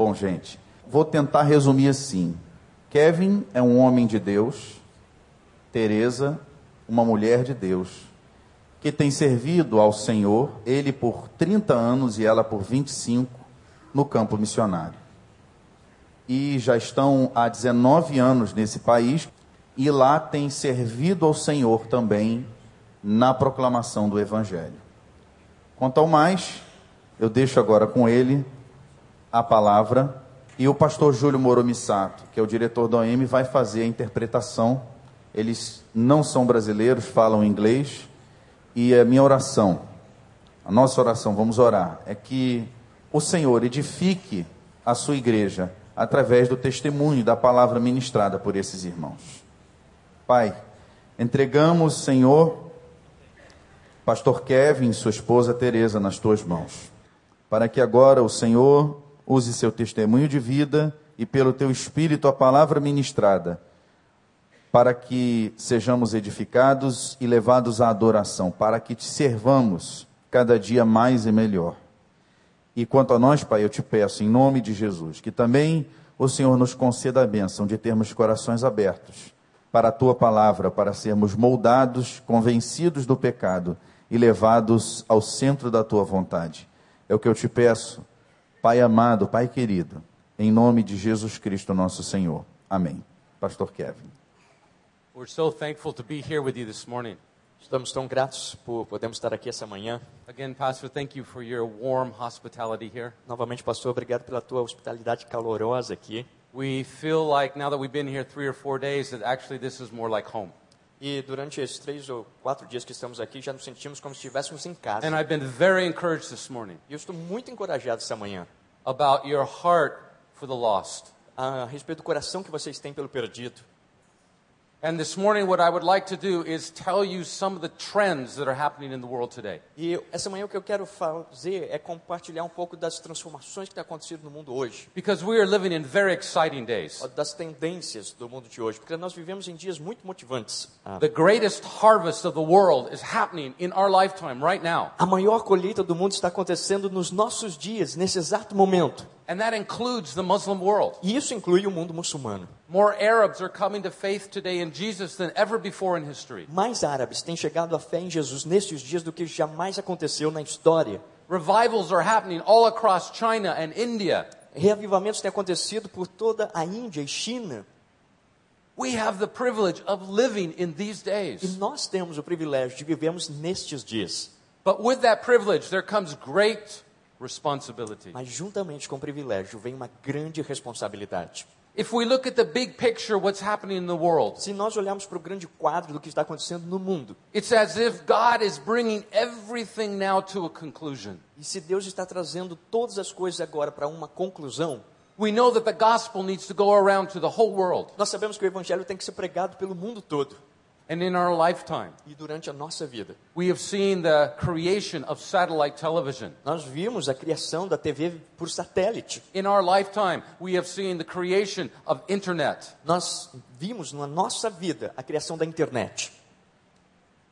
Bom, gente, vou tentar resumir assim. Kevin é um homem de Deus, Teresa, uma mulher de Deus, que tem servido ao Senhor, ele por 30 anos e ela por 25, no campo missionário. E já estão há 19 anos nesse país e lá tem servido ao Senhor também na proclamação do Evangelho. Quanto ao mais, eu deixo agora com ele a palavra e o pastor Júlio Moro Missato, que é o diretor da OM, vai fazer a interpretação. Eles não são brasileiros, falam inglês. E a minha oração, a nossa oração, vamos orar, é que o Senhor edifique a sua igreja através do testemunho da palavra ministrada por esses irmãos. Pai, entregamos, Senhor, pastor Kevin e sua esposa Teresa nas tuas mãos, para que agora o Senhor use seu testemunho de vida e pelo teu espírito a palavra ministrada, para que sejamos edificados e levados à adoração, para que te servamos cada dia mais e melhor. E quanto a nós, Pai, eu te peço, em nome de Jesus, que também o Senhor nos conceda a bênção de termos corações abertos para a tua palavra, para sermos moldados, convencidos do pecado e levados ao centro da tua vontade. É o que eu te peço Pai amado, Pai querido, em nome de Jesus Cristo, nosso Senhor. Amém. Pastor Kevin. We're so thankful to be here with you this morning. Estamos tão gratos por podermos estar aqui essa manhã. Again, Pastor, thank you for your warm hospitality here. Novamente, pastor, obrigado pela tua hospitalidade calorosa aqui. We feel like now that we've been here three or four days that actually this is more like home. E durante esses três ou quatro dias que estamos aqui, já nos sentimos como se estivéssemos em casa. And I've been very encouraged this morning E eu estou muito encorajado essa manhã about your heart for the lost. a respeito do coração que vocês têm pelo perdido. And this morning, what I would like to do is tell you some of the trends that are happening in the world today. E essa manhã o que eu quero fazer é compartilhar um pouco das transformações que estão acontecendo no mundo hoje, Because we are living in very exciting days. das tendências do mundo de hoje, porque nós vivemos em dias muito motivantes. Ah, The greatest harvest of the world is happening in our lifetime right now. A maior colheita do mundo está acontecendo nos nossos dias, nesse exato momento. And that includes the Muslim world. E isso inclui o mundo muçulmano. More Arabs are coming to faith today in Jesus than ever before in history. Mais árabes têm chegado à fé em Jesus nestes dias do que jamais aconteceu na história. Revivals are happening all across China and India. Reavivamentos têm acontecido por toda a Índia e China. We have the privilege of living in these E days. nós temos o privilégio de vivermos nestes dias. But with that privilege, there comes great responsibility. Mas juntamente com o privilégio vem uma grande responsabilidade. If we look at the big picture, what's happening in the world, Se nós olharmos para o grande quadro do que está acontecendo no mundo, it's as if God is bringing everything now to a conclusion. e se Deus está trazendo todas as coisas agora para uma conclusão, We know that the gospel needs to go around to the whole world. nós sabemos que o evangelho tem que ser pregado pelo mundo todo. And in our lifetime, E durante a nossa vida, we have seen the creation of satellite television. nós vimos a criação da TV por satélite. In our lifetime, we have seen the creation of internet. Nós vimos na nossa vida a criação da internet.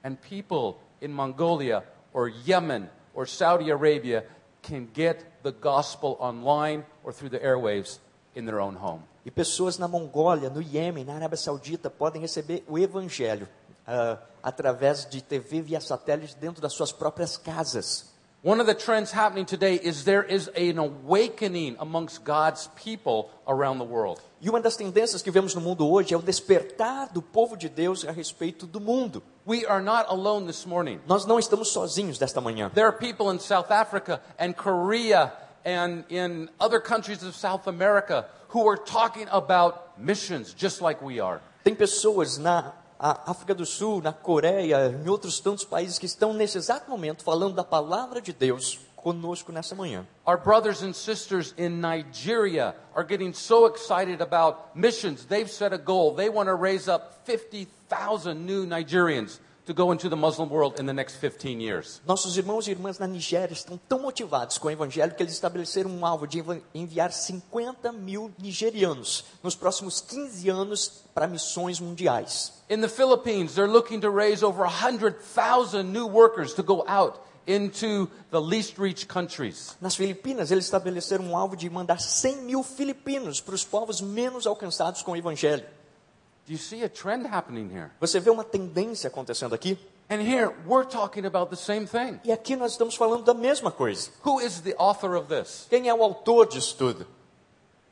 And people in Mongolia or Yemen or Saudi Arabia can get the gospel online or through the airwaves in their own home. E pessoas na Mongólia, no Iêmen, na Arábia Saudita podem receber o evangelho ah, através de TV via satélite dentro das suas próprias casas. One of the trends happening today is there is an awakening amongst God's people around the world. E uma das tendências que vemos no mundo hoje é o despertar do povo de Deus a respeito do mundo. We are not alone this morning. Nós não estamos sozinhos desta manhã. There are people in South Africa and Korea and in other countries of South America who are talking about missions just like we are. Tem pessoas na a África do Sul, na Coreia, em outros tantos países que estão nesse exato momento falando da palavra de Deus conosco nessa manhã. Our brothers and sisters in Nigeria are getting so excited about missions. They've set a goal. They want to raise up 50,000 new Nigerians to go into the Muslim world in the next 15 years. Nossos irmãos e irmãs na Nigéria estão tão motivados com o evangelho que eles estabeleceram um alvo de envi- enviar 50 mil nigerianos nos próximos 15 anos para missões mundiais. In the Philippines, they're looking to raise over 100,000 new workers to go out into the least reached countries. Nas Filipinas, eles estabeleceram um alvo de mandar 100 mil filipinos para os povos menos alcançados com o Evangelho. Você vê uma tendência acontecendo aqui? And here we're talking about the same thing. E aqui nós estamos falando da mesma coisa. Who is the author of this? Quem é o autor disso tudo?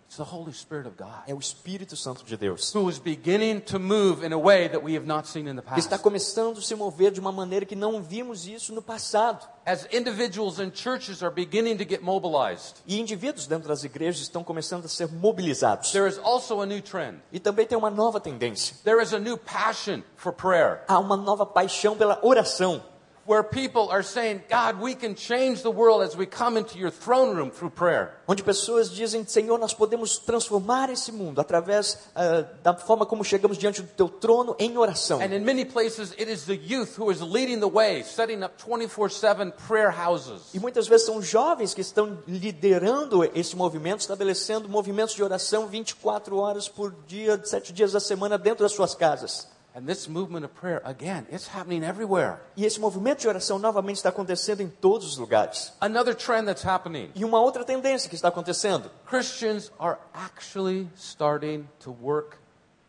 It's the Holy Spirit of God. É o Espírito Santo de Deus. Who is beginning to move in a way that we have not seen in the past. está começando a se mover de uma maneira que não vimos isso no passado. As individuals and churches are beginning to get mobilized, E indivíduos dentro das igrejas estão começando a ser mobilizados. there is also a new trend. E também tem uma nova tendência. There is a new passion for prayer Há uma nova paixão pela oração. Where people are saying, God, we can change the world as we come into your throne room through prayer. Onde pessoas dizem, Senhor, nós podemos transformar esse mundo através ah, da forma como chegamos diante do teu trono em oração. And in many places, it is the youth who is leading the way, setting up 24 7 prayer houses. E muitas vezes são jovens que estão liderando esse movimento, estabelecendo movimentos de oração 24 horas por dia, sete dias da semana dentro das suas casas. And this movement of prayer, again, it's happening everywhere. E esse movimento de oração novamente está acontecendo em todos os lugares. Another trend that's happening E uma outra tendência que está acontecendo: Christians are actually starting to work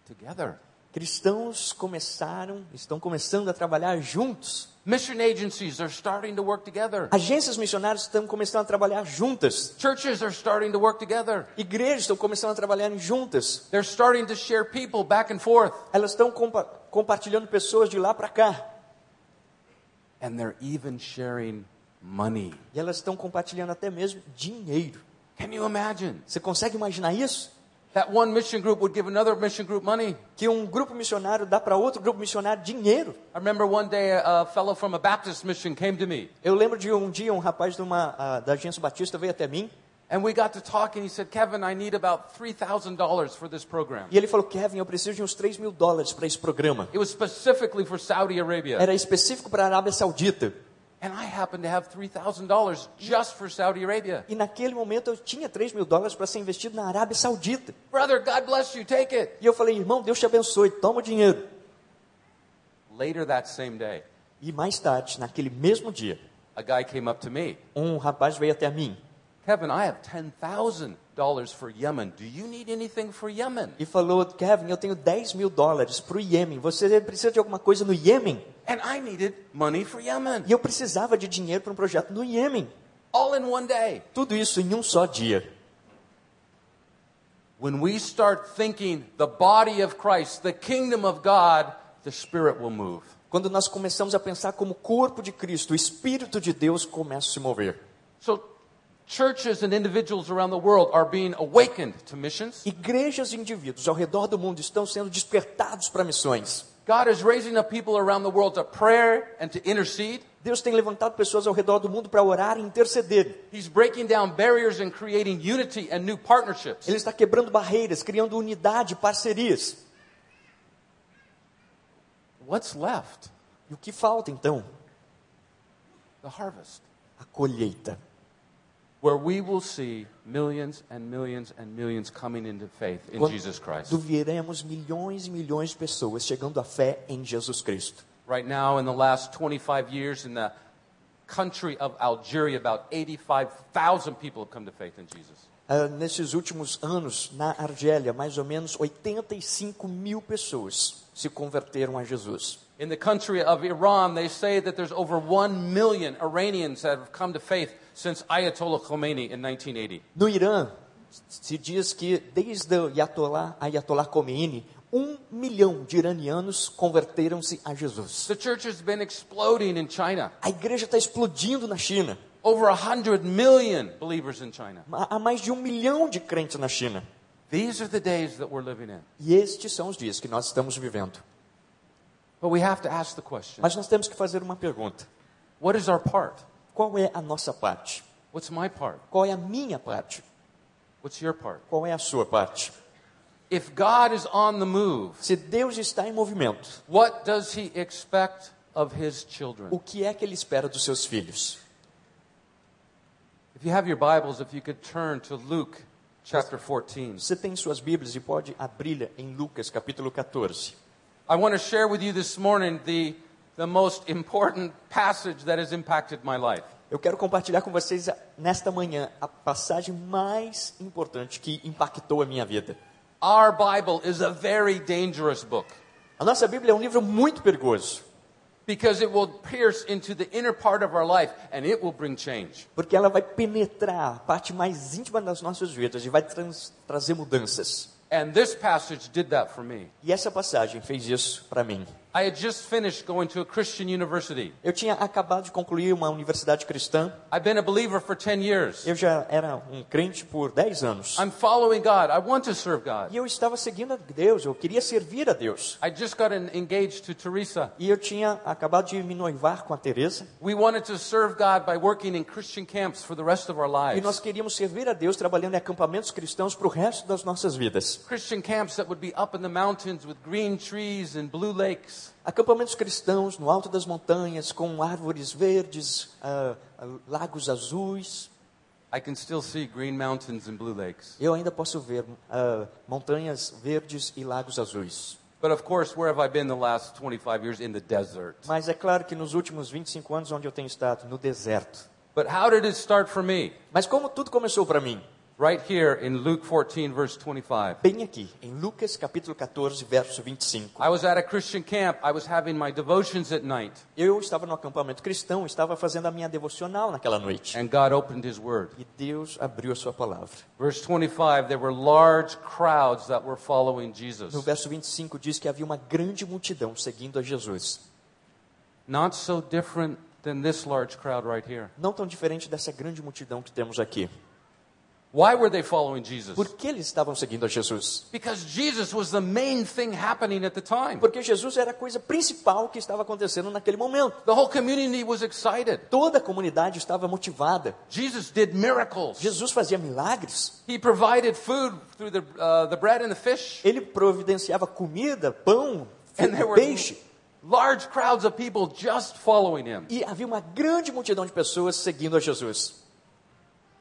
together. cristãos começaram, estão começando a trabalhar juntos. Mission agencies are starting to work together. Agências missionárias estão começando a trabalhar juntas. Churches are starting to work together. Igrejas estão começando a trabalhar juntas. They're starting to share people back and forth. Elas estão compa compartilhando pessoas de lá para cá. And they're even sharing money. E elas estão compartilhando até mesmo dinheiro. Can you imagine? Você consegue imaginar isso? That one mission group would give another mission group money. Que um grupo missionário dá para outro grupo missionário dinheiro. I remember one day a, fellow from a Baptist mission came to me. Eu lembro de um dia um rapaz de uma, ah, da agência Batista veio até mim And we got to talking. He said, Kevin, I need about $3,000 for this program. e ele falou: Kevin, eu preciso de uns 3 mil dólares para esse programa. It was specifically for Saudi Arabia. Era específico para a Arábia Saudita. And I happened to have $3,000 just for Saudi Arabia. E naquele momento eu tinha 3 mil dólares para ser investido na Arábia Saudita. Brother, God bless you. Take it. E eu falei: irmão, Deus te abençoe, toma o dinheiro. Later that same day, E mais tarde, naquele mesmo dia, a guy came up to me. um rapaz veio até mim Kevin, I have $10,000 for Yemen. Do you need anything for Yemen? e falou: Kevin, eu tenho 10 mil dólares para o Iêmen. Você precisa de alguma coisa no Iêmen? And I needed money for Yemen. E eu precisava de dinheiro para um projeto no Iêmen. All in one day. Tudo isso em um só dia. When we start thinking the body of Christ, the kingdom of God, the Spirit will move. Quando nós começamos a pensar como corpo de Cristo, o Espírito de Deus começa a se mover. So, churches and individuals around the world are being awakened to missions. Igrejas e indivíduos ao redor do mundo estão sendo despertados para missões. God is raising up people around the world to pray and to intercede. Deus tem levantado pessoas ao redor do mundo para orar e interceder. He's breaking down barriers and creating unity and new partnerships. Ele está quebrando barreiras, criando unidade, parcerias. What's left? E o que falta então? The harvest. A colheita. Where we will see millions and millions and millions coming into faith in Jesus Christ. Quando veremos milhões e milhões de pessoas chegando à fé em Jesus Cristo. Right now, in the last 25 years, in the country of Algeria, about 85,000 people have come to faith in Jesus. Ah, nesses últimos anos, na Argélia, mais ou menos 85 mil pessoas se converteram a Jesus. In the country of Iran, they say that there's over 1 million Iranians that have come to faith since Ayatollah Khomeini in 1980. No Irã, se diz que desde o Ayatollah, Ayatollah Khomeini, um milhão de iranianos converteram-se a Jesus. The church has been exploding in China. A igreja está explodindo na China. Over 100 million believers in China. Há mais de um milhão de crentes na China. These are the days that we're living in. E estes são os dias que nós estamos vivendo. But we have to ask the question Mas nós temos que fazer uma pergunta: what is our part? Qual é a nossa parte? What's my part? Qual é a minha parte? What's your part? Qual é a sua parte? If God is on the move, Se Deus está em movimento, what does he expect of his children? o que é que ele espera dos seus filhos? If you have your Bibles, if you could turn to Luke chapter 14. Você tem suas Bíblias e pode abri-la em Lucas capítulo 14. I want to share with you this morning the the most important passage that has impacted my life. Eu quero compartilhar com vocês nesta manhã a passagem mais importante que impactou a minha vida. Our Bible is a very dangerous book A nossa Bíblia é um livro muito perigoso, because it will pierce into the inner part of our life and it will bring change. porque ela vai penetrar a parte mais íntima das nossas vidas e vai trans- trazer mudanças. And this passage did that for me. E essa passagem fez isso para mim. I had just finished going to a Christian university. Eu tinha acabado de concluir uma universidade cristã. I've been a believer for 10 years. Eu já era um crente por 10 anos. I'm following God. I want to serve God. E eu estava seguindo a Deus, eu queria servir a Deus. I just got en- engaged to Teresa. E eu tinha acabado de me noivar com a Teresa. We wanted to serve God by working in Christian camps for the rest of our E nós lives. queríamos servir a Deus trabalhando em acampamentos cristãos para o resto das nossas vidas. Christian camps that would be up in the mountains with green trees and blue lakes. Acampamentos cristãos no alto das montanhas, com árvores verdes, ah, ah, lagos azuis. I can still see green mountains and blue lakes. Eu ainda posso ver ah, montanhas verdes e lagos azuis. But of course, where have I been the last 25 years? In the desert. Mas é claro que nos últimos 25 anos, onde eu tenho estado, no deserto. But how did it start for me? Mas como tudo começou para mim? Right here in Luke 14, verse 25. Bem aqui, em Lucas capítulo 14, verso 25. I was at a Christian camp. I was having my devotions at night. Eu estava no acampamento cristão, estava fazendo a minha devocional naquela noite. And God opened His Word. E Deus abriu a sua palavra. Verse 25, there were large crowds that were following No Jesus. verso 25 diz que havia uma grande multidão seguindo a Jesus. Not so different than this large crowd right here. Não tão diferente dessa grande multidão que temos aqui. Why were they following Jesus? Por que eles estavam seguindo a Jesus? Because Jesus was the main thing happening at the time. Porque Jesus era a coisa principal que estava acontecendo naquele momento. The whole community was excited. Toda a comunidade estava motivada. Jesus did miracles. Jesus fazia milagres. He provided food through the, uh, the bread and the fish. Ele providenciava comida, pão, And there were peixe. large crowds of people just following him. E havia uma grande multidão de pessoas seguindo a Jesus.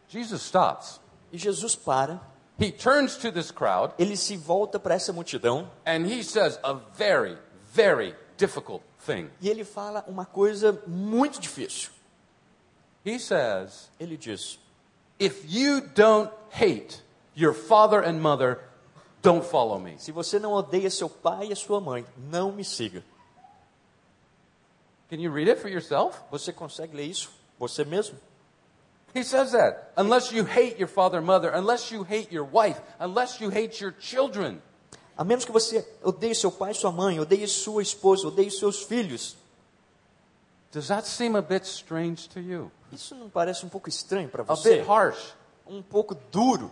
Jesus stops. E Jesus para, He turns to this crowd ele se volta para essa multidão and he says a very, very difficult thing. e ele fala uma coisa muito difícil. He says, Ele diz: If you don't hate your father and mother, don't follow me. Se você não odeia seu pai e sua mãe, não me siga. Can you read it for yourself? Você consegue ler isso? Você mesmo? He says that. Unless you hate your father and mother, unless you hate your wife, unless you hate your children, A menos que você odeie seu pai sua mãe, odeie sua esposa, odeie seus filhos. does that seem a bit strange to you? Isso não parece um pouco estranho para A você? bit harsh. Um pouco duro?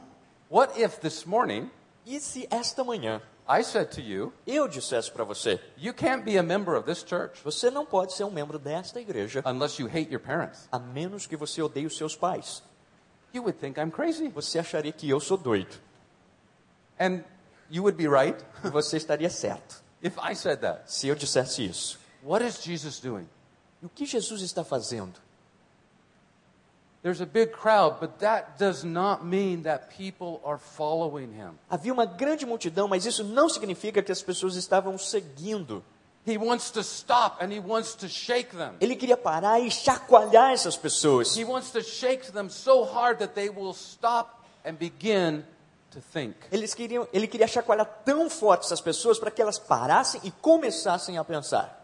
What if this morning E se esta manhã I said to you, eu dissesse para você: you can't be a member of this church você não pode ser um membro desta igreja unless you hate your parents? a menos que você odeie os seus pais? You would think I'm crazy. Você acharia que eu sou doido. And you would be right você estaria certo if I said that. se eu dissesse isso. What is Jesus doing? O que Jesus está fazendo? Havia uma grande multidão, mas isso não significa que as pessoas estavam seguindo. He wants to stop and he wants to shake them. Ele queria parar e chacoalhar essas pessoas. He wants to shake them so hard that they will stop and begin to think. Eles queriam, ele queria chacoalhar tão forte essas pessoas para que elas parassem e começassem a pensar.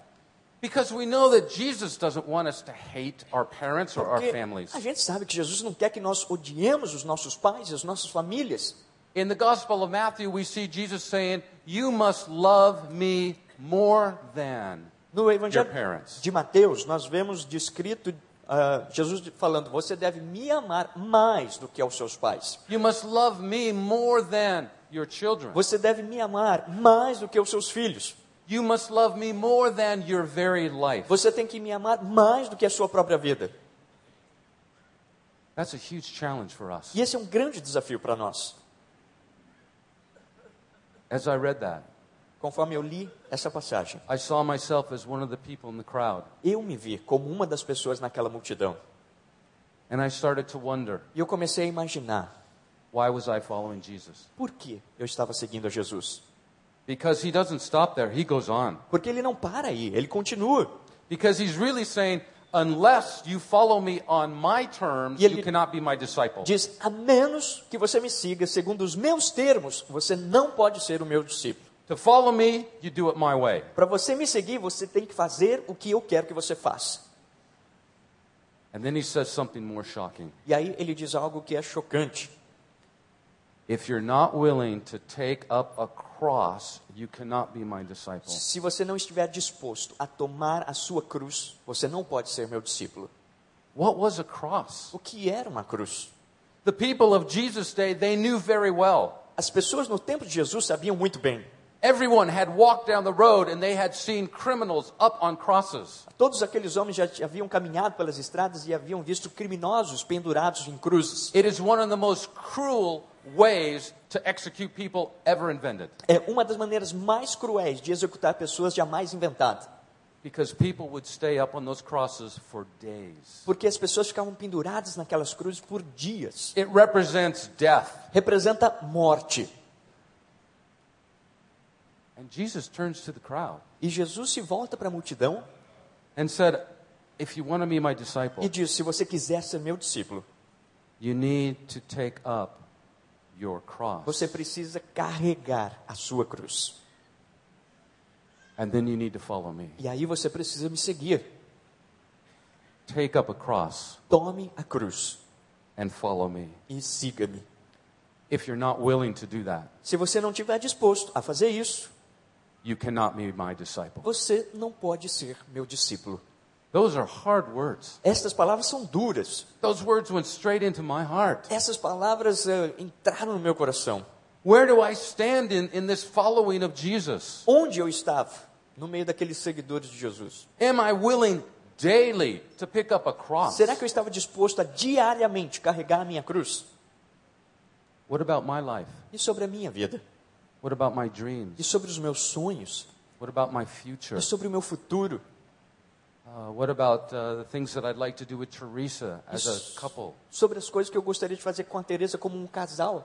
Because we know that Jesus doesn't want us to hate our parents or our families. a gente sabe que Jesus não quer que nós odiemos os nossos pais e as nossas famílias. In the Gospel of Matthew, we see Jesus saying, You must love me more than. No Evangelho Your parents. de Mateus, nós vemos descrito ah, Jesus falando: Você deve me amar mais do que aos seus pais. You must love me more than your children. Você deve me amar mais do que os seus filhos. You must love me more than your very life. Você tem que me amar mais do que a sua própria vida. That's a huge challenge for us. E esse é um grande desafio para nós. As I read that, Conforme eu li essa passagem, I saw myself as one of the people in the crowd. eu me vi como uma das pessoas naquela multidão. And I started to wonder, E eu comecei a imaginar why was I following Jesus? por que eu estava seguindo a Jesus. Because he doesn't stop there, he goes on. Porque ele não para aí, ele continua. Because he's really saying, unless you follow me on my terms, ele- you cannot be my disciple. Diz: a menos que você me siga segundo os meus termos, você não pode ser o meu discípulo. To follow me, you do it my way. Para você me seguir, você tem que fazer o que eu quero que você faça. And then he says something more shocking. E aí ele diz algo que é chocante. If you're not willing to take up a cross, you cannot be my disciple. Se você não estiver disposto a tomar a sua cruz, você não pode ser meu discípulo. What was a cross? O que era uma cruz? The people of Jesus' day, they knew very well. As pessoas no tempo de Jesus sabiam muito bem. Everyone had walked down the road and they had seen criminals up on crosses. Todos aqueles homens já haviam caminhado pelas estradas e haviam visto criminosos pendurados em cruzes. It is one of the most cruel ways to execute people ever invented É uma das maneiras mais cruéis de executar pessoas jamais inventada. because people would stay up on those crosses for days. Porque as pessoas ficavam penduradas naquelas cruzes por dias. It represents death. Representa morte. And Jesus turns to the crowd E Jesus se volta para a multidão and said, If you want to be my e disciple, diz: Se você quiser ser meu discípulo, you need to take up your cross. você precisa carregar a sua cruz. And then you need to follow me. E aí você precisa me seguir. Take up a cross Tome a cruz and follow me. e siga-me. If you're not willing to do that, Se você não estiver disposto a fazer isso, you cannot be my disciple. você não pode ser meu discípulo. Those are hard words. Estas palavras são duras. Those words went straight into my heart. Essas palavras eh, entraram no meu coração. Where do I stand in, in this following of Jesus? Onde eu estava? No meio daqueles seguidores de Jesus. Am I willing daily to pick up a cross? Será que eu estava disposto a diariamente carregar a minha cruz? What about my life? E sobre a minha vida? What about my E dreams? sobre os meus sonhos? What about my future? E sobre o meu futuro? Uh, what about uh, the things that I'd like to do with Teresa as a couple? Sobre as coisas que eu gostaria de fazer com a Teresa como um casal?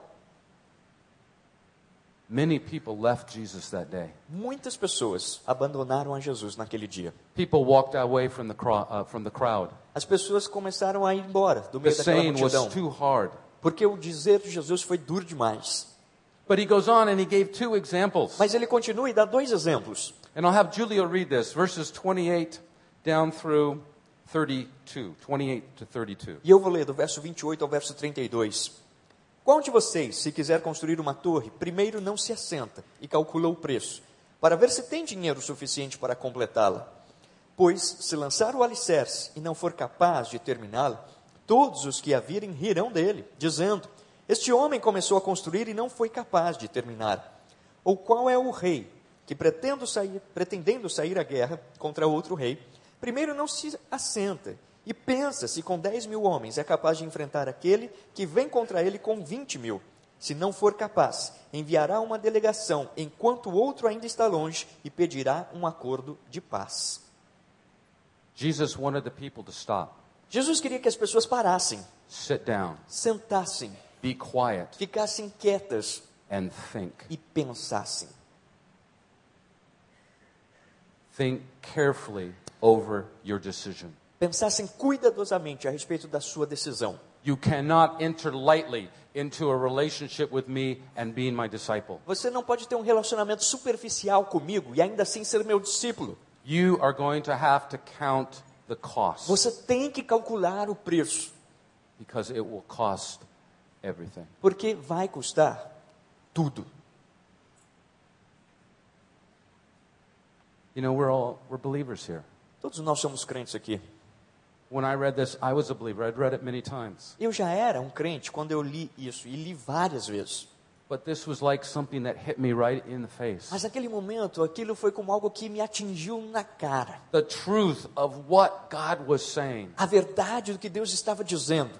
Many people left Jesus that day. Muitas pessoas abandonaram a Jesus naquele dia. People walked away from the, uh, from the crowd. As pessoas começaram a ir embora do The meio daquela saying was multidão. too hard. Porque o dizer de Jesus foi duro demais. But he goes on and he gave two examples. Mas ele continua e dá dois exemplos. And I'll have Julio read this, verses 28 down through 32. 28 to 32. E eu vou ler do verso 28 ao verso 32. Qual de vocês, se quiser construir uma torre, primeiro não se assenta e calcula o preço, para ver se tem dinheiro suficiente para completá-la? Pois, se lançar o alicerce e não for capaz de terminá-la, todos os que a virem rirão dele, dizendo: Este homem começou a construir e não foi capaz de terminar. Ou qual é o rei que, pretendo sair, pretendendo sair à guerra contra outro rei, primeiro não se assenta e pensa se com 10 mil homens é capaz de enfrentar aquele que vem contra ele com 20 mil? Se não for capaz, enviará uma delegação enquanto o outro ainda está longe e pedirá um acordo de paz. Jesus wanted the people to stop, Jesus queria que as pessoas parassem, sit down, sentassem, be quiet, ficassem quietas and think. e pensassem. Think carefully over your decision. Pensassem cuidadosamente a respeito da sua decisão. You cannot enter lightly into a relationship with me and being my disciple. Você não pode ter um relacionamento superficial comigo e ainda assim ser meu discípulo. You are going to have to count the cost Você tem que calcular o preço, because it will cost everything. porque vai custar tudo. You know, we're all we're believers here. Todos nós somos crentes aqui. When I read this, I was a believer. I'd read it many times. Eu já era um crente quando eu li isso, e li várias vezes. But this was like something that hit me right in the face. Mas naquele momento, aquilo foi como algo que me atingiu na cara. The truth of what God was saying. A verdade do que Deus estava dizendo.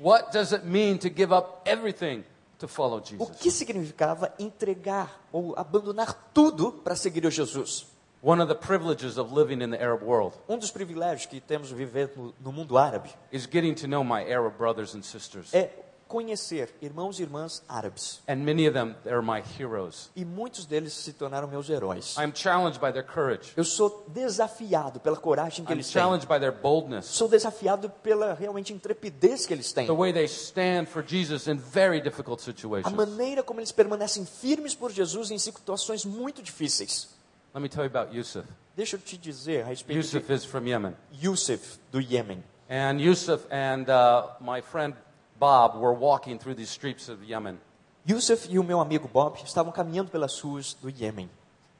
What does it mean to give up everything to follow O que significava entregar ou abandonar tudo para seguir a Jesus? One of the privileges of living in the Arab world Um dos privilégios que temos de viver no, no mundo árabe is getting to know my Arab brothers and sisters. é conhecer irmãos e irmãs árabes. And many of them, they're my heroes. E muitos deles se tornaram meus heróis. I'm challenged by their courage. Eu sou desafiado pela coragem que I'm eles têm. challenged by their boldness. Sou desafiado pela realmente intrepidez que eles têm. The way they stand for Jesus in very difficult A situations. maneira como eles permanecem firmes por Jesus em situações muito difíceis. Let me tell you about Yusuf. Deixa eu te dizer a respeito Yusuf is from Yemen. de Yusuf, do Iêmen. And Yusuf and uh, my friend Bob were walking through the streets of Yemen. Yusuf e o meu amigo Bob estavam caminhando pelas ruas do Iêmen.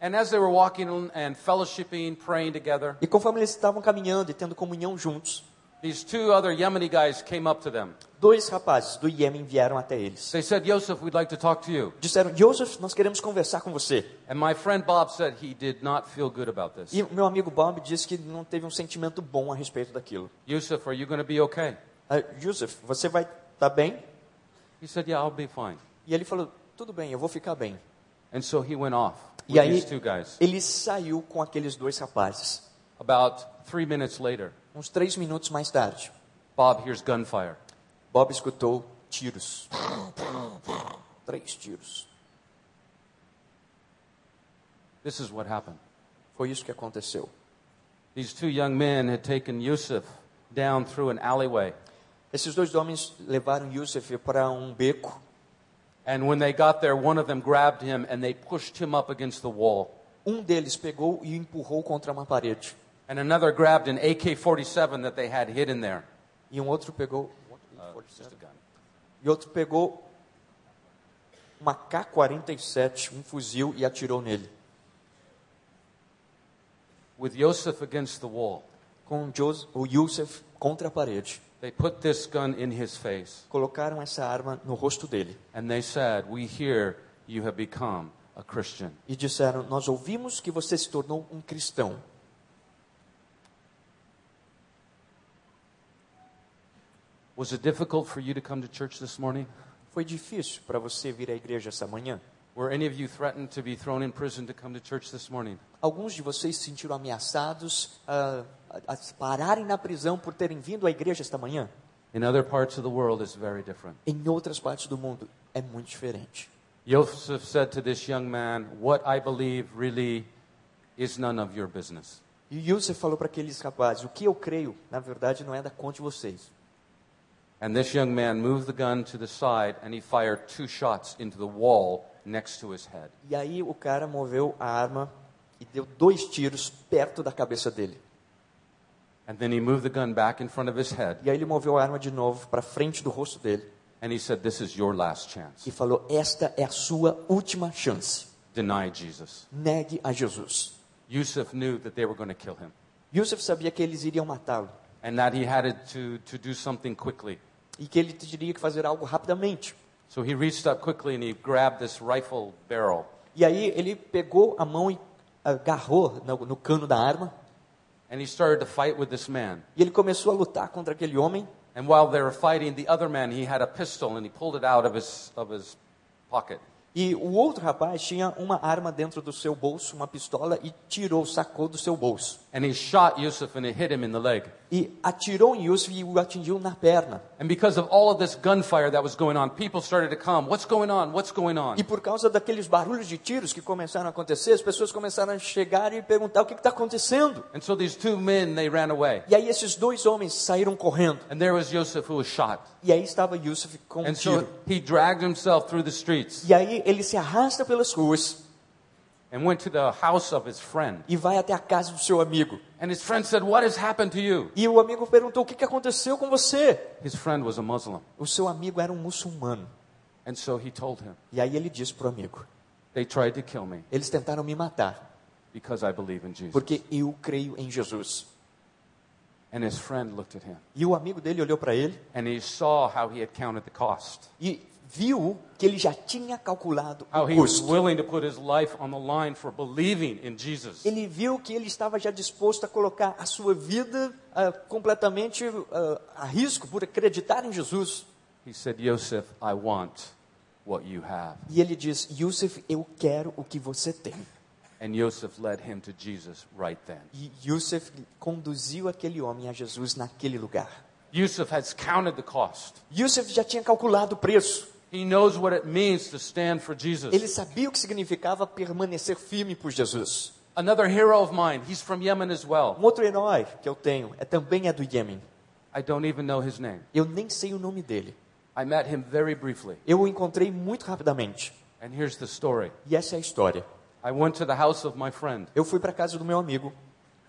And as they were walking and fellowshipping, praying together, E conforme eles estavam caminhando e tendo comunhão juntos, these two other Yemeni guys came up to them. dois rapazes do Iêmen vieram até eles. They said, Yosef, we'd like to talk to you. Disseram, Yusuf, nós queremos conversar com você. And my friend Bob said he did not feel good about this. E o meu amigo Bob disse que não teve um sentimento bom a respeito daquilo. Yusuf, are you going to be okay? Ah, Yusuf, você vai estar bem? He said, Yeah, I'll be fine. E ele falou, tudo bem, eu vou ficar bem. And so he went off with E aí, these two guys. ele saiu com aqueles dois rapazes. About three minutes later, Uns três minutos mais tarde, Bob hears gunfire. Bob escutou tiros. Três tiros. This is what happened. Foi isso que aconteceu. These two young men had taken Yusuf down through an alleyway. Esses dois homens levaram Yusuf para um beco. And when they got there, one of them grabbed him and they pushed him up against the wall. Um deles pegou e empurrou contra uma parede. And another grabbed an AK 47 that they had hidden there. E um outro pegou. Gun. E outro pegou uma K-47, um fuzil, e atirou nele. With Yosef against the wall, Com Jos- o Yusuf contra a parede. They put this gun in his face Colocaram essa arma no rosto dele. and they said, We hear you have become a Christian. E disseram: Nós ouvimos que você se tornou um cristão. Was it difficult for you to come to church this morning? Foi difícil para você vir à igreja essa manhã? Were any of you threatened to be thrown in prison to come to church this morning? Alguns de vocês se sentiram ameaçados a, a, a pararem na prisão por terem vindo à igreja esta manhã? In other parts of the world, it's very different. Em outras partes do mundo é muito diferente. Joseph said to this young man, What I believe really is none of your business. E Yusuf falou para aqueles rapazes: O que eu creio, na verdade, não é da conta de vocês. And this young man moved the gun to the side and he fired two shots into the wall next to his head. E aí o cara moveu a arma e deu dois tiros perto da cabeça dele. E aí ele moveu a arma de novo para frente do rosto dele and he said, This is your last chance. e falou: Esta é a sua última chance. Deny Jesus. Negue a Jesus. Yusuf knew that they were going to kill him Yusuf sabia que eles iriam matá-lo and that he had to, to do something quickly. e que ele teria que fazer algo rapidamente. So he reached up quickly and he grabbed this rifle barrel E aí ele pegou a mão e agarrou no, no cano da arma e ele começou a lutar contra aquele homem. And while they were fighting, the other man, he had a pistol and he pulled it out of his, of his pocket. E o outro rapaz tinha uma arma dentro do seu bolso, uma pistola, e tirou, sacou do seu bolso. And he shot Yusuf and it hit him in the leg. E atirou em Yusuf e o atingiu na perna. And because of all of this gunfire that was going on, people started to come. What's going on? What's going on? E por causa daqueles barulhos de tiros que começaram a acontecer, as pessoas começaram a chegar e perguntar o que está acontecendo. And so these two men, they ran away. E aí esses dois homens saíram correndo. And there was Yusuf who was shot. E aí estava Yusuf com um And so tiro. he dragged himself through the streets E aí ele se arrasta pelas ruas and went to the house of his friend. e vai até a casa do seu amigo. And his friend said, What has happened to you? E o amigo perguntou: O que, que aconteceu com você? His friend was a Muslim. O seu amigo era um muçulmano. And so he told him, E aí ele disse para o amigo: They tried to kill me Eles tentaram me matar because I believe in Jesus. porque eu creio em Jesus. And his friend looked at him E o amigo dele olhou para ele and he saw how he had counted the cost. e viu que ele já tinha calculado o custo. Ele viu que ele estava já disposto a colocar a sua vida ah, completamente ah, a risco por acreditar em Jesus. He said, Yosef, I want what you have. E ele diz: Yusuf, eu quero o que você tem. And Yosef led him to Jesus right then. E Yusuf conduziu aquele homem a Jesus naquele lugar. Yusuf has counted the cost. Yusuf já tinha calculado o preço. He knows what it means to stand for Jesus. Ele sabia o que significava permanecer firme por Jesus. Another hero of mine, he's from Yemen as well. Um outro herói que eu tenho é também é do Iêmen. I don't even know his name. Eu nem sei o nome dele. I met him very briefly. Eu o encontrei muito rapidamente. And here's the story. E essa é a história. I went to the house of my friend, Eu fui para casa do meu amigo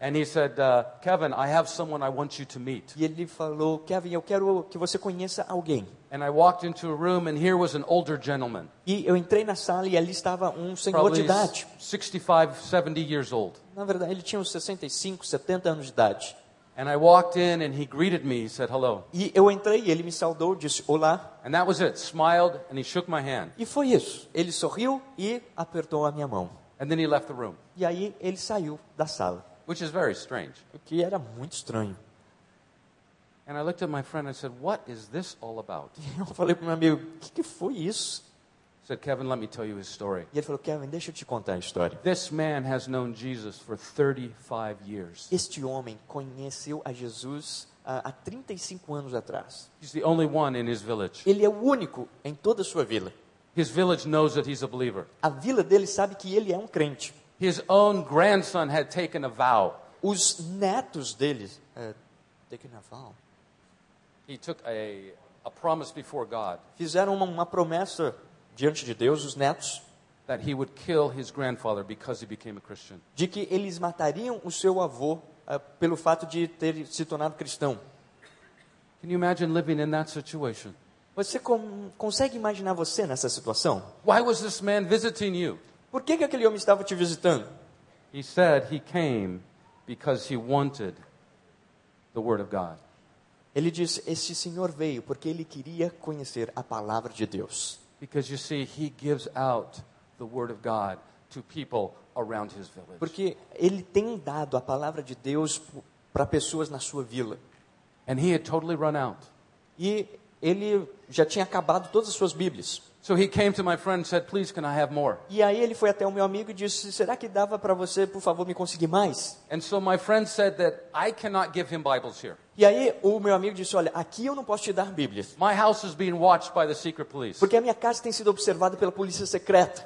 and he said, uh, Kevin, I have someone I want you to meet. e ele falou: Kevin, eu quero que você conheça alguém. And I walked into a room, and here was an older gentleman, E eu entrei na sala e ali estava um senhor de probably idade. 65, 70 years old. Na verdade, ele tinha uns 65, 70 anos de idade. And I walked in, and he greeted me. He said, hello. E eu entrei e ele me saudou, disse olá. And that was it. Smiled, and he shook my hand. E foi isso. Ele sorriu e apertou a minha mão. And then he left the room, E aí ele saiu da sala, which is very strange. o que era muito estranho. And I looked at my friend and said, What is this all about? Eu falei para meu amigo: o que, que foi isso? He said, Kevin, let me tell you his story. E ele falou: Kevin, deixa eu te contar a história. This man has known Jesus for 35 years. Este homem conheceu a Jesus ah, há 35 anos atrás. He's the only one in his village. Ele é o único em toda a sua vila. His village knows that he's a believer. A vila dele sabe que ele é um crente. His own grandson had taken a vow. Os netos dele. É, taken a vow, He took a, a promise before God fizeram uma, uma promessa diante de Deus, os netos, that he would kill his grandfather because he became a Christian. de que eles matariam o seu avô ah, pelo fato de ter se tornado cristão. Can you imagine living in that situation? Você com- consegue imaginar você nessa situação? Why was this man visiting you? Por que, que aquele homem estava te visitando? He said he came because he wanted the Word of God. Ele disse: Esse senhor veio porque ele queria conhecer a palavra de Deus. Because you see, he gives out the Word of God to people around his village. Porque ele tem dado a palavra de Deus para pessoas na sua vila. And he had totally run out. E ele já tinha acabado todas as suas Bíblias. So he came to my friend and said, Please, can I have more? E aí ele foi até o meu amigo e disse: Será que dava para você, por favor, me conseguir mais? And so my friend said that I cannot give him Bibles here. E aí o meu amigo disse: Olha, aqui eu não posso te dar Bíblias. My house is being watched by the secret police. Porque a minha casa tem sido observada pela polícia secreta.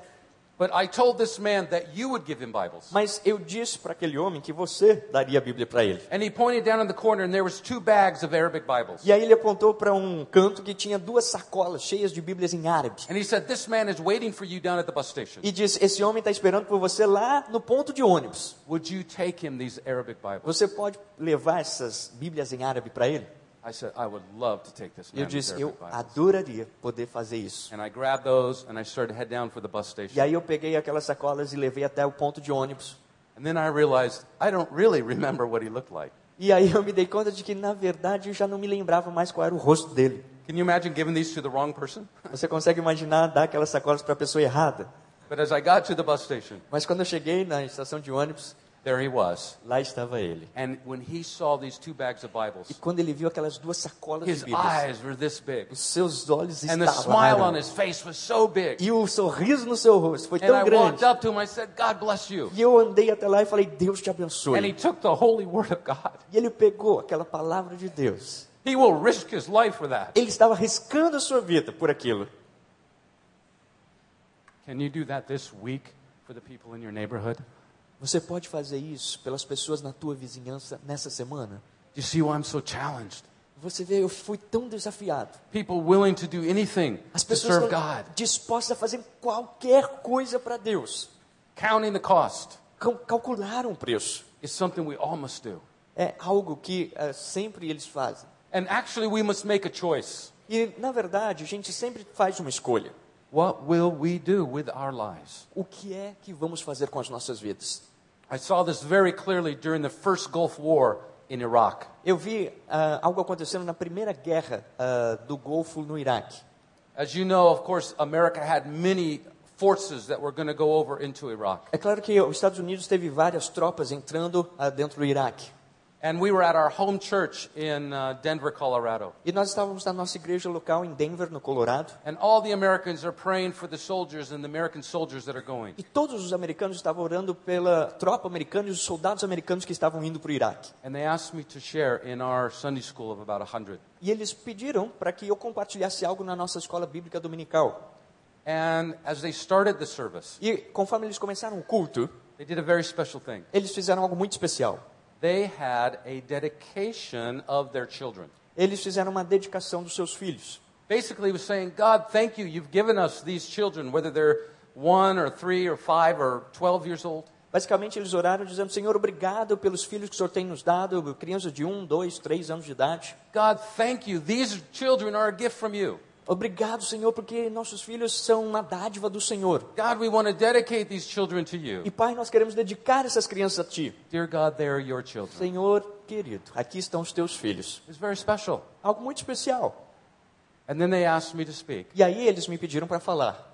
But I told this man that you would give him Bibles. Mas eu disse para aquele homem que você daria a Bíblia para ele. And he pointed down in the corner and there was two bags of Arabic Bibles. E aí ele apontou para um canto que tinha duas sacolas cheias de Bíblias em árabe. And he said, This man is waiting for you down at the bus station. E disse: Esse homem está esperando por você lá no ponto de ônibus. Would you take him these Arabic Bibles? Você pode levar essas Bíblias em árabe para ele? I said, I would love to take this eu disse: Eu adoraria poder fazer isso. And I grabbed those and I started to head down for the bus E station. aí eu peguei aquelas sacolas e levei até o ponto de ônibus. And then I realized I don't really remember what he looked like. E aí eu me dei conta de que, na verdade, eu já não me lembrava mais qual era o rosto dele. Can you imagine giving these to the wrong person? Você consegue imaginar dar aquelas sacolas para a pessoa errada? But as I got to the bus station, Mas quando eu cheguei na estação de ônibus, there he was. lá estava ele. And when he saw these two bags of E Bibles, quando ele viu aquelas duas sacolas his de Bíblias, eyes were this big. os seus olhos And the smile on his face was so big. E o sorriso no seu rosto foi And tão I grande. walked up to him, I said, God bless you. E eu andei até lá e falei, Deus te And he abençoe. took the holy word of God. E ele pegou aquela palavra de Deus. He will risk his life for that. Ele estava arriscando a sua vida por aquilo. Can you do that this week for the people in your neighborhood? Você pode fazer isso pelas pessoas na tua vizinhança nessa semana? You see why I'm so challenged? Você vê, eu fui tão desafiado. People willing to do anything As to pessoas serve estão God, dispostas a fazer qualquer coisa para Deus. counting the cost, Cal- Calcularam o preço. is something we all must do. É algo que eh, sempre eles fazem. And actually, we must make a choice. E, na verdade, a gente sempre faz uma escolha. What will we do with our lives? O que é que vamos fazer com as nossas vidas? I saw this very clearly during the first Gulf War in Iraq. Eu vi ah, algo acontecendo na primeira guerra ah, do Golfo no Iraque. As you know, of course, America had many forces that were going to go over into Iraq. É claro que os Estados Unidos teve várias tropas entrando ah, dentro do Iraque. And we were at our home church in uh, Denver, Colorado. E nós estávamos na nossa igreja local em Denver, no Colorado. And all the Americans are praying for the soldiers and the American soldiers that are going. E todos os americanos estavam orando pela tropa americana e os soldados americanos que estavam indo para o Iraque. And they asked me to share in our Sunday school of about 100. E eles pediram para que eu compartilhasse algo na nossa escola bíblica dominical. And as they started the service, E conforme eles começaram o culto, they did a very special thing. eles fizeram algo muito especial. They had a dedication of their children. Eles fizeram uma dedicação dos seus filhos. Basically, was saying, God, thank you. You've given us these children, whether they're one or three or five or 12 years old. Basicamente, eles oraram dizendo: Senhor, obrigado pelos filhos que o Senhor tem nos dado, crianças de um, dois, três anos de idade. God, thank you. These children are a gift from you. Obrigado, Senhor, porque nossos filhos são uma dádiva do Senhor. God, we want to dedicate these children to you. E Pai, nós queremos dedicar essas crianças a Ti. Dear God, they are your children. Senhor querido, aqui estão os teus filhos. It's very special. Algo muito especial. And then they asked me to speak. E aí eles me pediram para falar.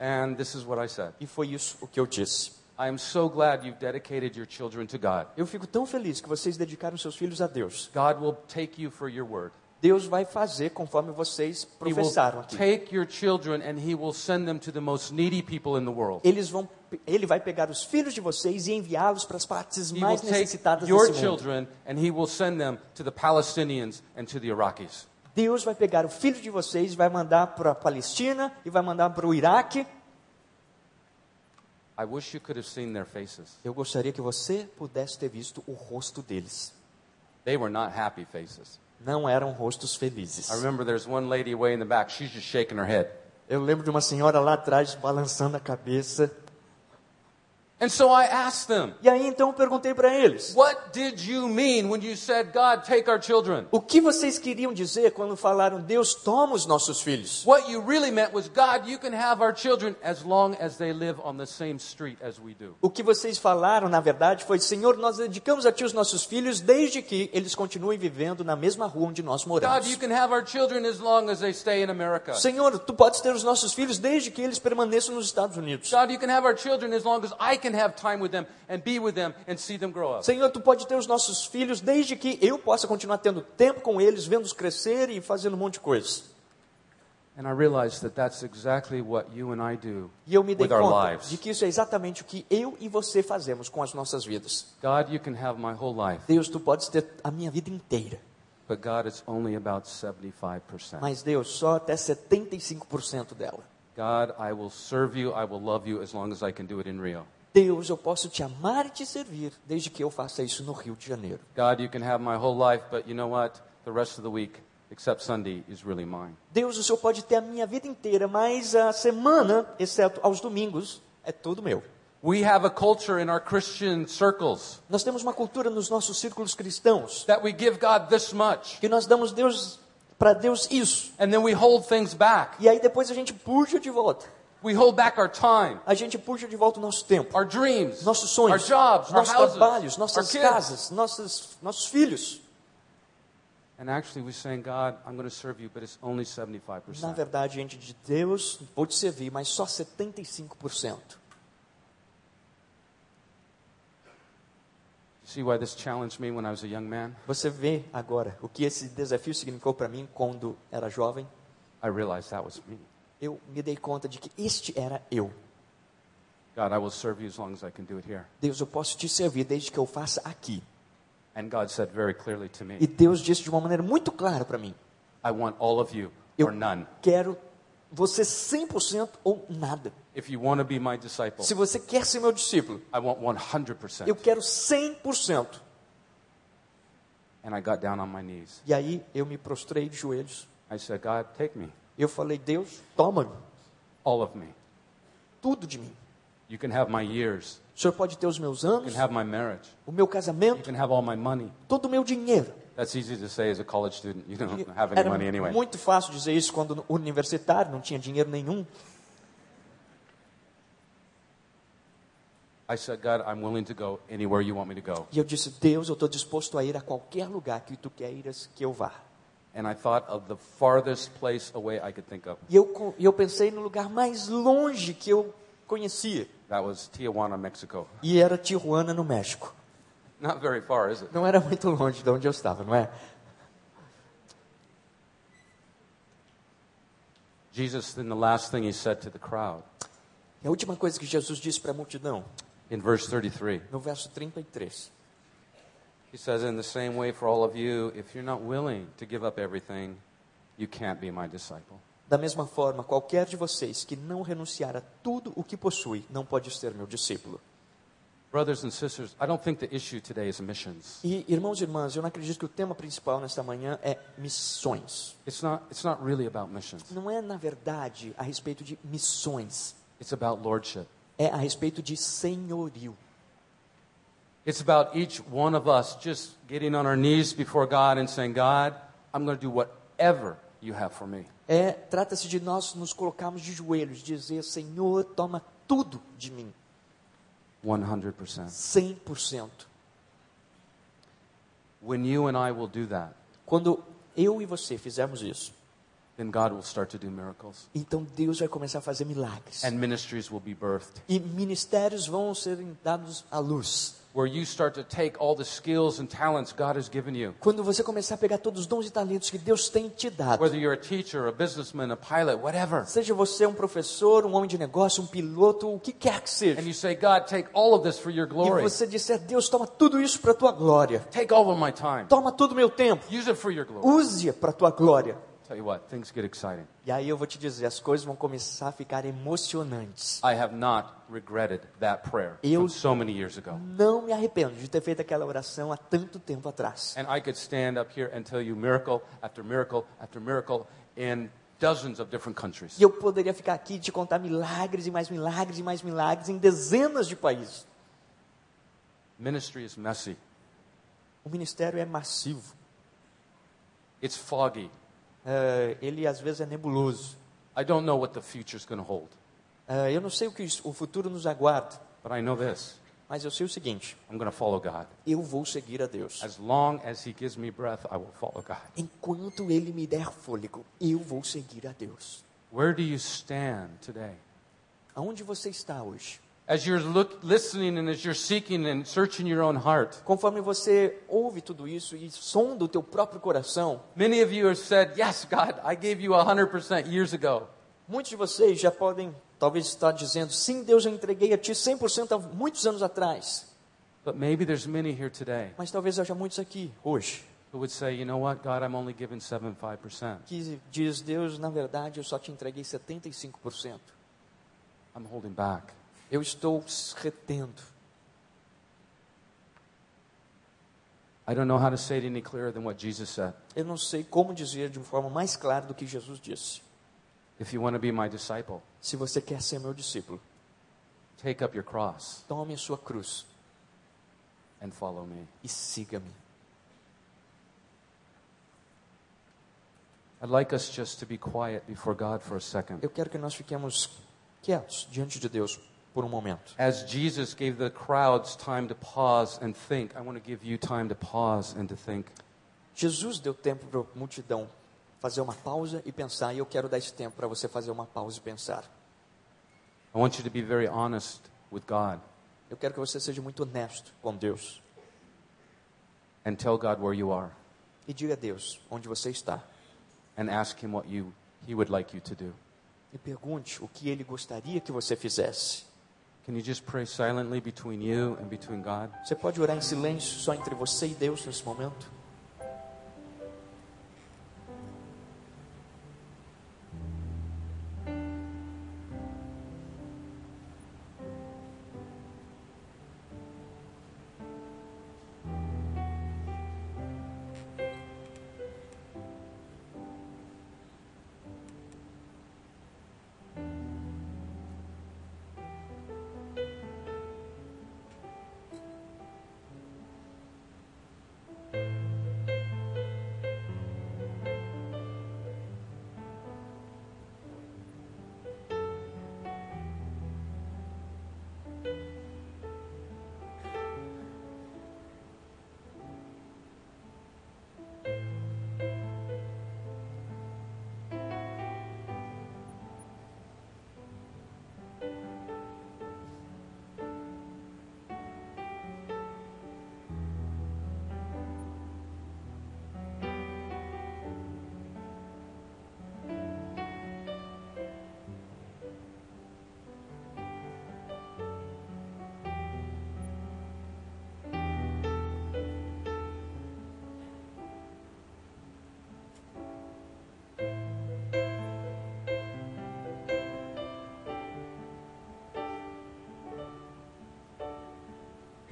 And this is what I said. E foi isso o que eu disse. I am so glad you've dedicated your children to God. Eu fico tão feliz que vocês dedicaram seus filhos a Deus. God will take you for your word. Deus vai fazer conforme vocês professaram aqui. take your children and he will send them to the most needy people in the world. Eles vão, ele vai pegar os filhos de vocês e enviá-los para as partes mais necessitadas your desse mundo. children and he will send them to the Palestinians and to the Iraqis. Deus vai pegar o filho de vocês, vai mandar para a Palestina e vai mandar para o Iraque. I wish you could have seen their faces. Eu gostaria que você pudesse ter visto o rosto deles. They were not happy faces. Não eram rostos felizes. I remember there's one lady way in the back, she's just shaking her head. Eu lembro de uma senhora lá atrás balançando a cabeça. And so I asked them, E aí então eu perguntei para eles: What did you mean when you said, God, take our children? O que vocês queriam dizer quando falaram Deus toma os nossos filhos? What you really meant was, God, you can have our children as long as they live on the same street as we do. O que vocês falaram, na verdade, foi: Senhor, nós dedicamos a Ti os nossos filhos desde que eles continuem vivendo na mesma rua onde nós God, moramos. you can have our children as long as they stay in America. Senhor, Tu podes ter os nossos filhos desde que eles permaneçam nos Estados Unidos. God, you can have our children as long as I can Senhor, Tu pode ter os nossos filhos desde que eu possa continuar tendo tempo com eles, vendo-os crescer e fazendo um monte de coisas. And I realized that that's exactly what you and I do E eu me dei conta lives. de que isso é exatamente o que eu e você fazemos com as nossas vidas. God, you can have my whole life, Deus, tu podes ter a minha vida inteira, but God, it's only about 75%. mas Deus, só até 75% dela. God, I will serve you, I will love you as long as I can do it in Rio. Deus, eu posso te amar e te servir desde que eu faça isso no Rio de Janeiro. God, you can have my whole life, but you know what? The rest of the week, except Sunday, is really mine. Deus, o Senhor pode ter a minha vida inteira, mas a semana, exceto aos domingos, é todo meu. We have a culture in our Christian circles Nós temos uma cultura nos nossos círculos cristãos that we give God this much, que nós damos Deus para Deus isso. and then we hold things back. E aí depois a gente puxa de volta. We hold back our time, A gente puxa de volta o nosso tempo, our dreams, nossos our sonhos, jobs, our nossos houses, trabalhos, our nossas kids. casas, nossos, nossos filhos. And actually, we're saying, God, I'm going to serve you, but it's only Na 75%. verdade, gente de Deus, vou te servir, mas só 75%. See why this challenged me when I was a young man? Você vê agora o que esse desafio significou para mim quando era jovem? I realized that was me. Eu me dei conta de que este era eu. God, I will serve you as long as I can do it here. Deus, eu posso te servir desde que eu faça aqui. And God said very clearly to E me, Deus disse de uma maneira muito clara para mim: I want all of you Eu or none. quero você 100% ou nada. If you want to be my disciple, Se você quer ser meu discípulo, I want 100%. eu quero 100%. And I got down on my knees. E aí eu me prostrei de joelhos. I said, God, take me, Eu falei: Deus, toma all of me. tudo de mim. You can have my years. O Senhor pode ter os meus You anos, can have my marriage. o meu You casamento, can have all my money. todo o meu dinheiro. That's easy to say as a college student. You don't have any Era money anyway. muito fácil dizer isso quando universitário, não tinha dinheiro nenhum. I said, God, I'm willing to go anywhere you want me to go. E eu disse: Deus, eu estou disposto a ir a qualquer lugar que tu queiras que eu vá. And I thought of the farthest place away I could think of. E eu, eu pensei no lugar mais longe que eu conhecia. That was Tijuana, Mexico. E era Tijuana, no México. Not very far, is it? Não era muito longe de onde eu estava, não é? Jesus, then the last thing he said to the crowd E a última coisa que Jesus disse para a multidão, in verse 33, no verso 33, he says, In the same way for all of you, if you're not willing to give up everything, you can't be my disciple. da mesma forma, qualquer de vocês que não renunciar a tudo o que possui, não pode ser meu discípulo. Brothers and sisters, I don't think the issue today is missions. E irmãos e irmãs, eu não acredito que o tema principal nesta manhã é missões. It's not, it's not really about missions, Não é, na verdade, a respeito de missões. it's about lordship. É a respeito de senhorio. It's about each one of us just getting on our knees before God and saying, God, I'm going to do whatever you have for me. É, trata-se de nós nos colocarmos de joelhos, dizer, Senhor, toma tudo de mim, 100%. 100%. When you and I will do that, Quando eu e você fizermos isso, then God will start to do miracles. então Deus vai começar a fazer milagres. And ministries will be birthed. E ministérios vão serem dados à luz. Where you start to take all the skills and talents God has given you. Quando você começar a pegar todos os dons e talentos que Deus tem te dado. Whether you're a teacher, a businessman, a pilot, whatever. Seja você um professor, um homem de negócio, um piloto, o que quer que seja. And you say, God, take all of this for your E você disser, Deus, toma tudo isso para a tua glória. Take all of my time. Toma todo o meu tempo. Use it for your glory. Use para a tua glória. Tell you what, things get exciting. E aí eu vou te dizer, as coisas vão começar a ficar emocionantes. I have not regretted that prayer Eu- so many years ago. Não me arrependo de ter feito aquela oração há tanto tempo atrás. And I could stand up here and tell you miracle after miracle after miracle in dozens of different countries. E eu poderia ficar aqui e te contar milagres e mais milagres e mais milagres em dezenas de países. Ministry is messy. O ministério é massivo. It's foggy. É, ele às vezes é nebuloso. I don't know what the future's going to hold, É, eu não sei o que o futuro nos aguarda, but I know this. mas eu sei o seguinte: I'm going to follow God. eu vou seguir a Deus. As long as he gives me breath, I will follow God. Enquanto Ele me der fôlego, eu vou seguir a Deus. Where do you stand today? Aonde você está hoje? As you're look, listening and as you're seeking and searching your own heart, Conforme você ouve tudo isso e sonda o teu próprio coração, many of you have said, Yes, God, I gave you 100% years ago. muitos de vocês já podem talvez estar dizendo: sim, Deus, eu entreguei a Ti 100% há muitos anos atrás. But maybe there's many here today Mas talvez haja muitos aqui hoje who would say, You know what, God, I'm only giving 75%. que diz: Deus, na verdade, eu só te entreguei 75%. I'm holding back. Eu estou retendo. I don't know how to say it any clearer than what Jesus said. Eu não sei como dizer de uma forma mais clara do que Jesus disse. If you want to be my disciple, Se você quer ser meu discípulo, take up your cross tome a sua cruz and follow me. e siga-me. I'd like us just to be quiet before God for a second. Eu quero que nós fiquemos quietos diante de Deus por um momento. As Jesus gave the crowds time to pause and think, I want to give you time to pause and to think. Jesus deu tempo para a multidão fazer uma pausa e pensar, e eu quero dar esse tempo para você fazer uma pausa e pensar. I want you to be very honest with God Eu quero que você seja muito honesto com Deus and tell God where you are e diga a Deus onde você está and ask Him what you, He would like you to do. e pergunte o que ele gostaria que você fizesse. Você pode orar em silêncio só entre você e Deus nesse momento?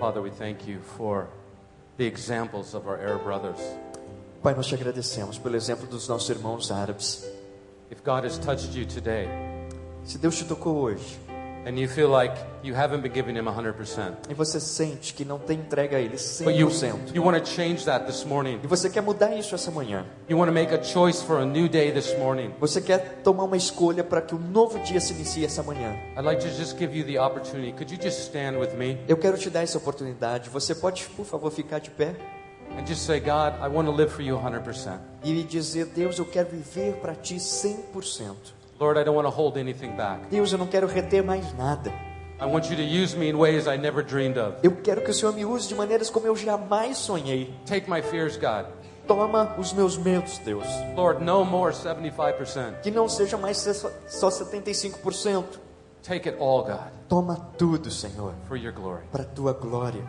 Father, we thank you for the examples of our Arab brothers. Pai, nós te agradecemos pelo exemplo dos nossos irmãos árabes. If God has touched you today Se Deus te tocou hoje and you feel like you haven't been giving Him 100%, e você sente que não tem entrega a Ele but you, 100%, you want to change that this morning, e você quer mudar isso essa manhã, you want to make a choice for a new day this morning, você quer tomar uma escolha para que um novo dia se inicie essa manhã, I'd like to just give you the opportunity. Could you just stand with me eu quero te dar essa oportunidade. Você pode, por favor, ficar de pé and just say, God, I want to live for you 100%. e dizer: Deus, eu quero viver para ti 100%. Lord, I don't want to hold anything back. Deus, eu não quero reter mais nada. I want you to use me in ways I never dreamed of. Eu quero que o Senhor me use de maneiras como eu jamais sonhei. Take my fears, God. Toma os meus medos, Deus. Lord, no more 75%. Que não seja mais só só 75%. Take it all, God, Toma tudo, Senhor, for your glory. para tua glória.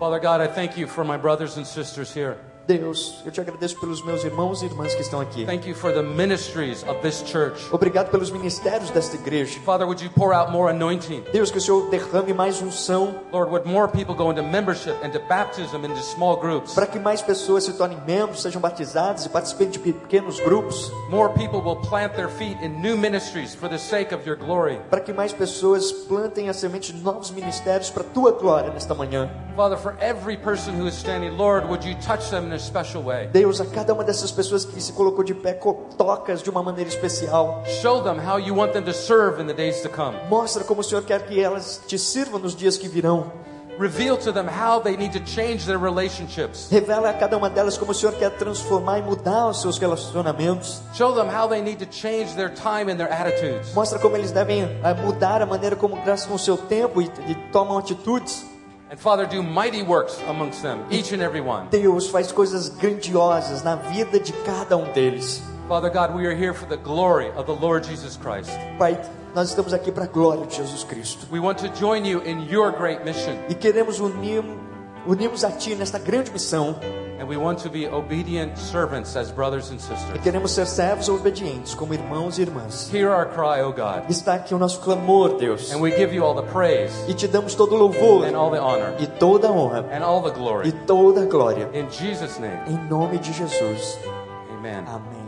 Father God, I thank you for my brothers and sisters here. Deus, eu te agradeço pelos meus irmãos e irmãs que estão aqui. Thank you for the ministries of this church. Obrigado pelos ministérios desta igreja. Father, would you pour out more anointing? Deus, que o Senhor derrame mais unção Lord, would more people go into membership, into baptism, into small groups? para que mais pessoas se tornem membros, sejam batizadas e participem de pequenos grupos, More people will plant their feet in new ministries for the sake of your glory. para que mais pessoas plantem a semente de novos ministérios para a tua glória nesta manhã. Father, for every person who is standing, Lord, would you touch them in a special way? Deus, a cada uma dessas pessoas que se colocou de pé, tocas de uma maneira especial. Show them how you want them to serve in the days to come. Mostra como o Senhor quer que elas te sirvam nos dias que virão. Reveal to them how they need to change their relationships. Revela a cada uma delas como o Senhor quer transformar e mudar os seus relacionamentos. Show them how they need to change their time and their attitudes. Mostra como eles devem ah, mudar a maneira como gastam o seu tempo e, e tomam atitudes. And Father, do mighty works amongst them, each and every one. Deus faz coisas grandiosas na vida de cada um deles. Father God, we are here for the glory of the Lord Jesus Christ. Pai, nós estamos aqui para a glória de Jesus Cristo. We want to join you in your great mission, E queremos unir, unirmos a Ti nesta grande missão. and we want to be obedient servants as brothers and E sisters. queremos ser servos obedientes, como irmãos e irmãs. Hear our cry, O God, Está aqui o nosso clamor, Deus. and we give you all the praise E te damos todo o louvor, and all the honor e toda a honra, and all the e glory. toda a glória. In Jesus' name, Em nome de Jesus. amen. Amém.